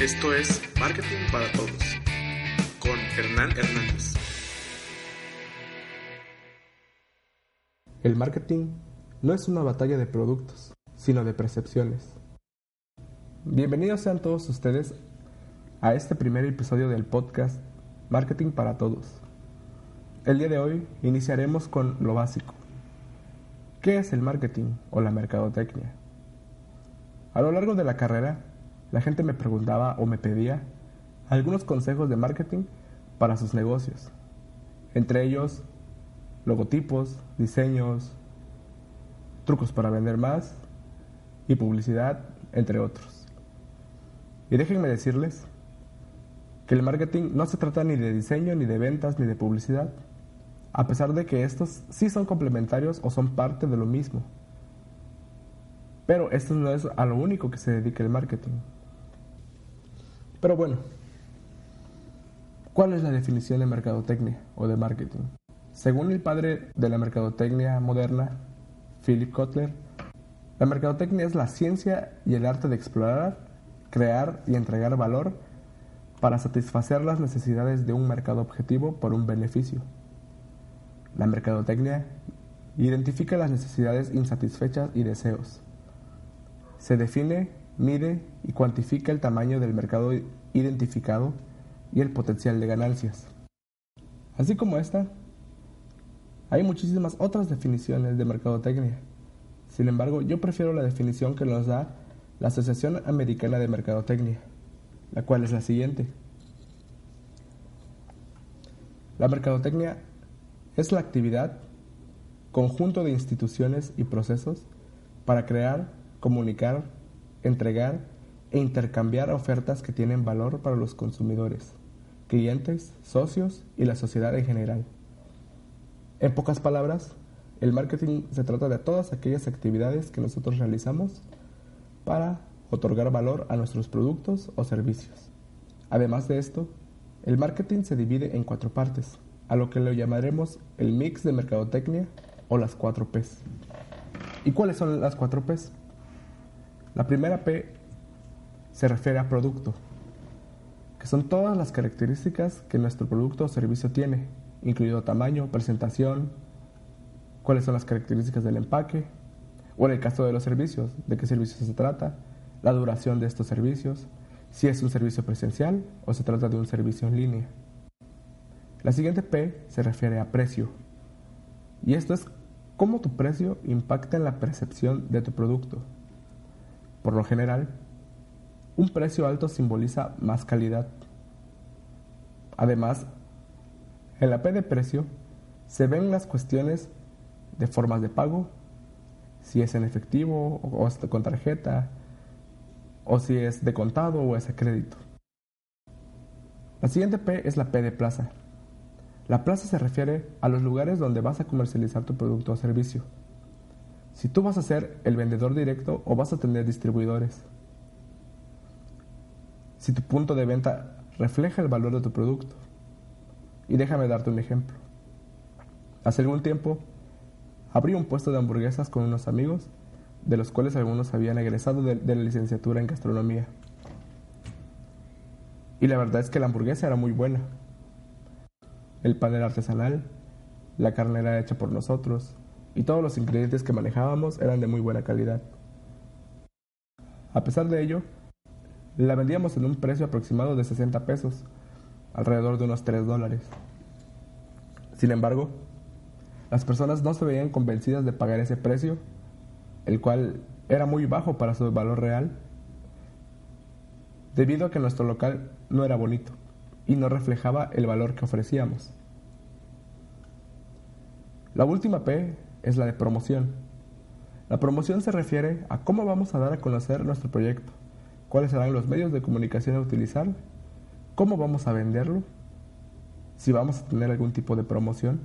Esto es Marketing para Todos con Hernán Hernández. El marketing no es una batalla de productos, sino de percepciones. Bienvenidos sean todos ustedes a este primer episodio del podcast Marketing para Todos. El día de hoy iniciaremos con lo básico. ¿Qué es el marketing o la mercadotecnia? A lo largo de la carrera, la gente me preguntaba o me pedía algunos consejos de marketing para sus negocios. Entre ellos, logotipos, diseños, trucos para vender más y publicidad, entre otros. Y déjenme decirles que el marketing no se trata ni de diseño, ni de ventas, ni de publicidad, a pesar de que estos sí son complementarios o son parte de lo mismo. Pero esto no es a lo único que se dedica el marketing. Pero bueno, ¿cuál es la definición de mercadotecnia o de marketing? Según el padre de la mercadotecnia moderna, Philip Kotler, la mercadotecnia es la ciencia y el arte de explorar, crear y entregar valor para satisfacer las necesidades de un mercado objetivo por un beneficio. La mercadotecnia identifica las necesidades insatisfechas y deseos. Se define, mide y cuantifica el tamaño del mercado identificado y el potencial de ganancias. Así como esta, hay muchísimas otras definiciones de mercadotecnia. Sin embargo, yo prefiero la definición que nos da la Asociación Americana de Mercadotecnia, la cual es la siguiente. La mercadotecnia es la actividad, conjunto de instituciones y procesos para crear, comunicar, entregar e intercambiar ofertas que tienen valor para los consumidores, clientes, socios y la sociedad en general. En pocas palabras, el marketing se trata de todas aquellas actividades que nosotros realizamos para otorgar valor a nuestros productos o servicios. Además de esto, el marketing se divide en cuatro partes, a lo que le llamaremos el mix de mercadotecnia o las cuatro Ps. ¿Y cuáles son las cuatro Ps? La primera P se refiere a producto, que son todas las características que nuestro producto o servicio tiene, incluido tamaño, presentación, cuáles son las características del empaque, o en el caso de los servicios, de qué servicios se trata, la duración de estos servicios, si es un servicio presencial o se trata de un servicio en línea. La siguiente P se refiere a precio, y esto es cómo tu precio impacta en la percepción de tu producto. Por lo general, un precio alto simboliza más calidad. Además, en la P de precio se ven las cuestiones de formas de pago, si es en efectivo o con tarjeta, o si es de contado o es a crédito. La siguiente P es la P de plaza. La plaza se refiere a los lugares donde vas a comercializar tu producto o servicio. Si tú vas a ser el vendedor directo o vas a tener distribuidores. Si tu punto de venta refleja el valor de tu producto. Y déjame darte un ejemplo. Hace algún tiempo abrí un puesto de hamburguesas con unos amigos, de los cuales algunos habían egresado de, la licenciatura en gastronomía. Y la verdad es que la hamburguesa era muy buena. El pan era artesanal, la carne era hecha por nosotros, y todos los ingredientes que manejábamos eran de muy buena calidad. A pesar de ello, la vendíamos en un precio aproximado de 60 pesos, alrededor de unos 3 dólares. Sin embargo, las personas no se veían convencidas de pagar ese precio, el cual era muy bajo para su valor real, debido a que nuestro local no era bonito y no reflejaba el valor que ofrecíamos. La última P es la de promoción. La promoción se refiere a cómo vamos a dar a conocer nuestro proyecto, cuáles serán los medios de comunicación a utilizar, cómo vamos a venderlo, si vamos a tener algún tipo de promoción,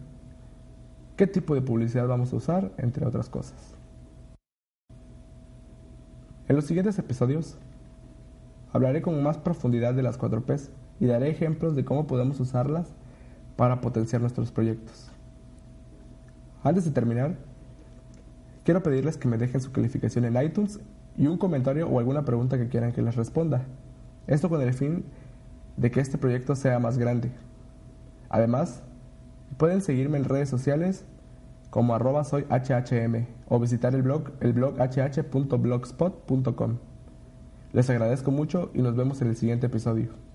qué tipo de publicidad vamos a usar, entre otras cosas. En los siguientes episodios hablaré con más profundidad de las 4 Ps y daré ejemplos de cómo podemos usarlas para potenciar nuestros proyectos. Antes de terminar, quiero pedirles que me dejen su calificación en iTunes y un comentario o alguna pregunta que quieran que les responda. Esto con el fin de que este proyecto sea más grande. Además, pueden seguirme en redes sociales como arroba o visitar el blog, el blog hh.blogspot.com. Les agradezco mucho y nos vemos en el siguiente episodio.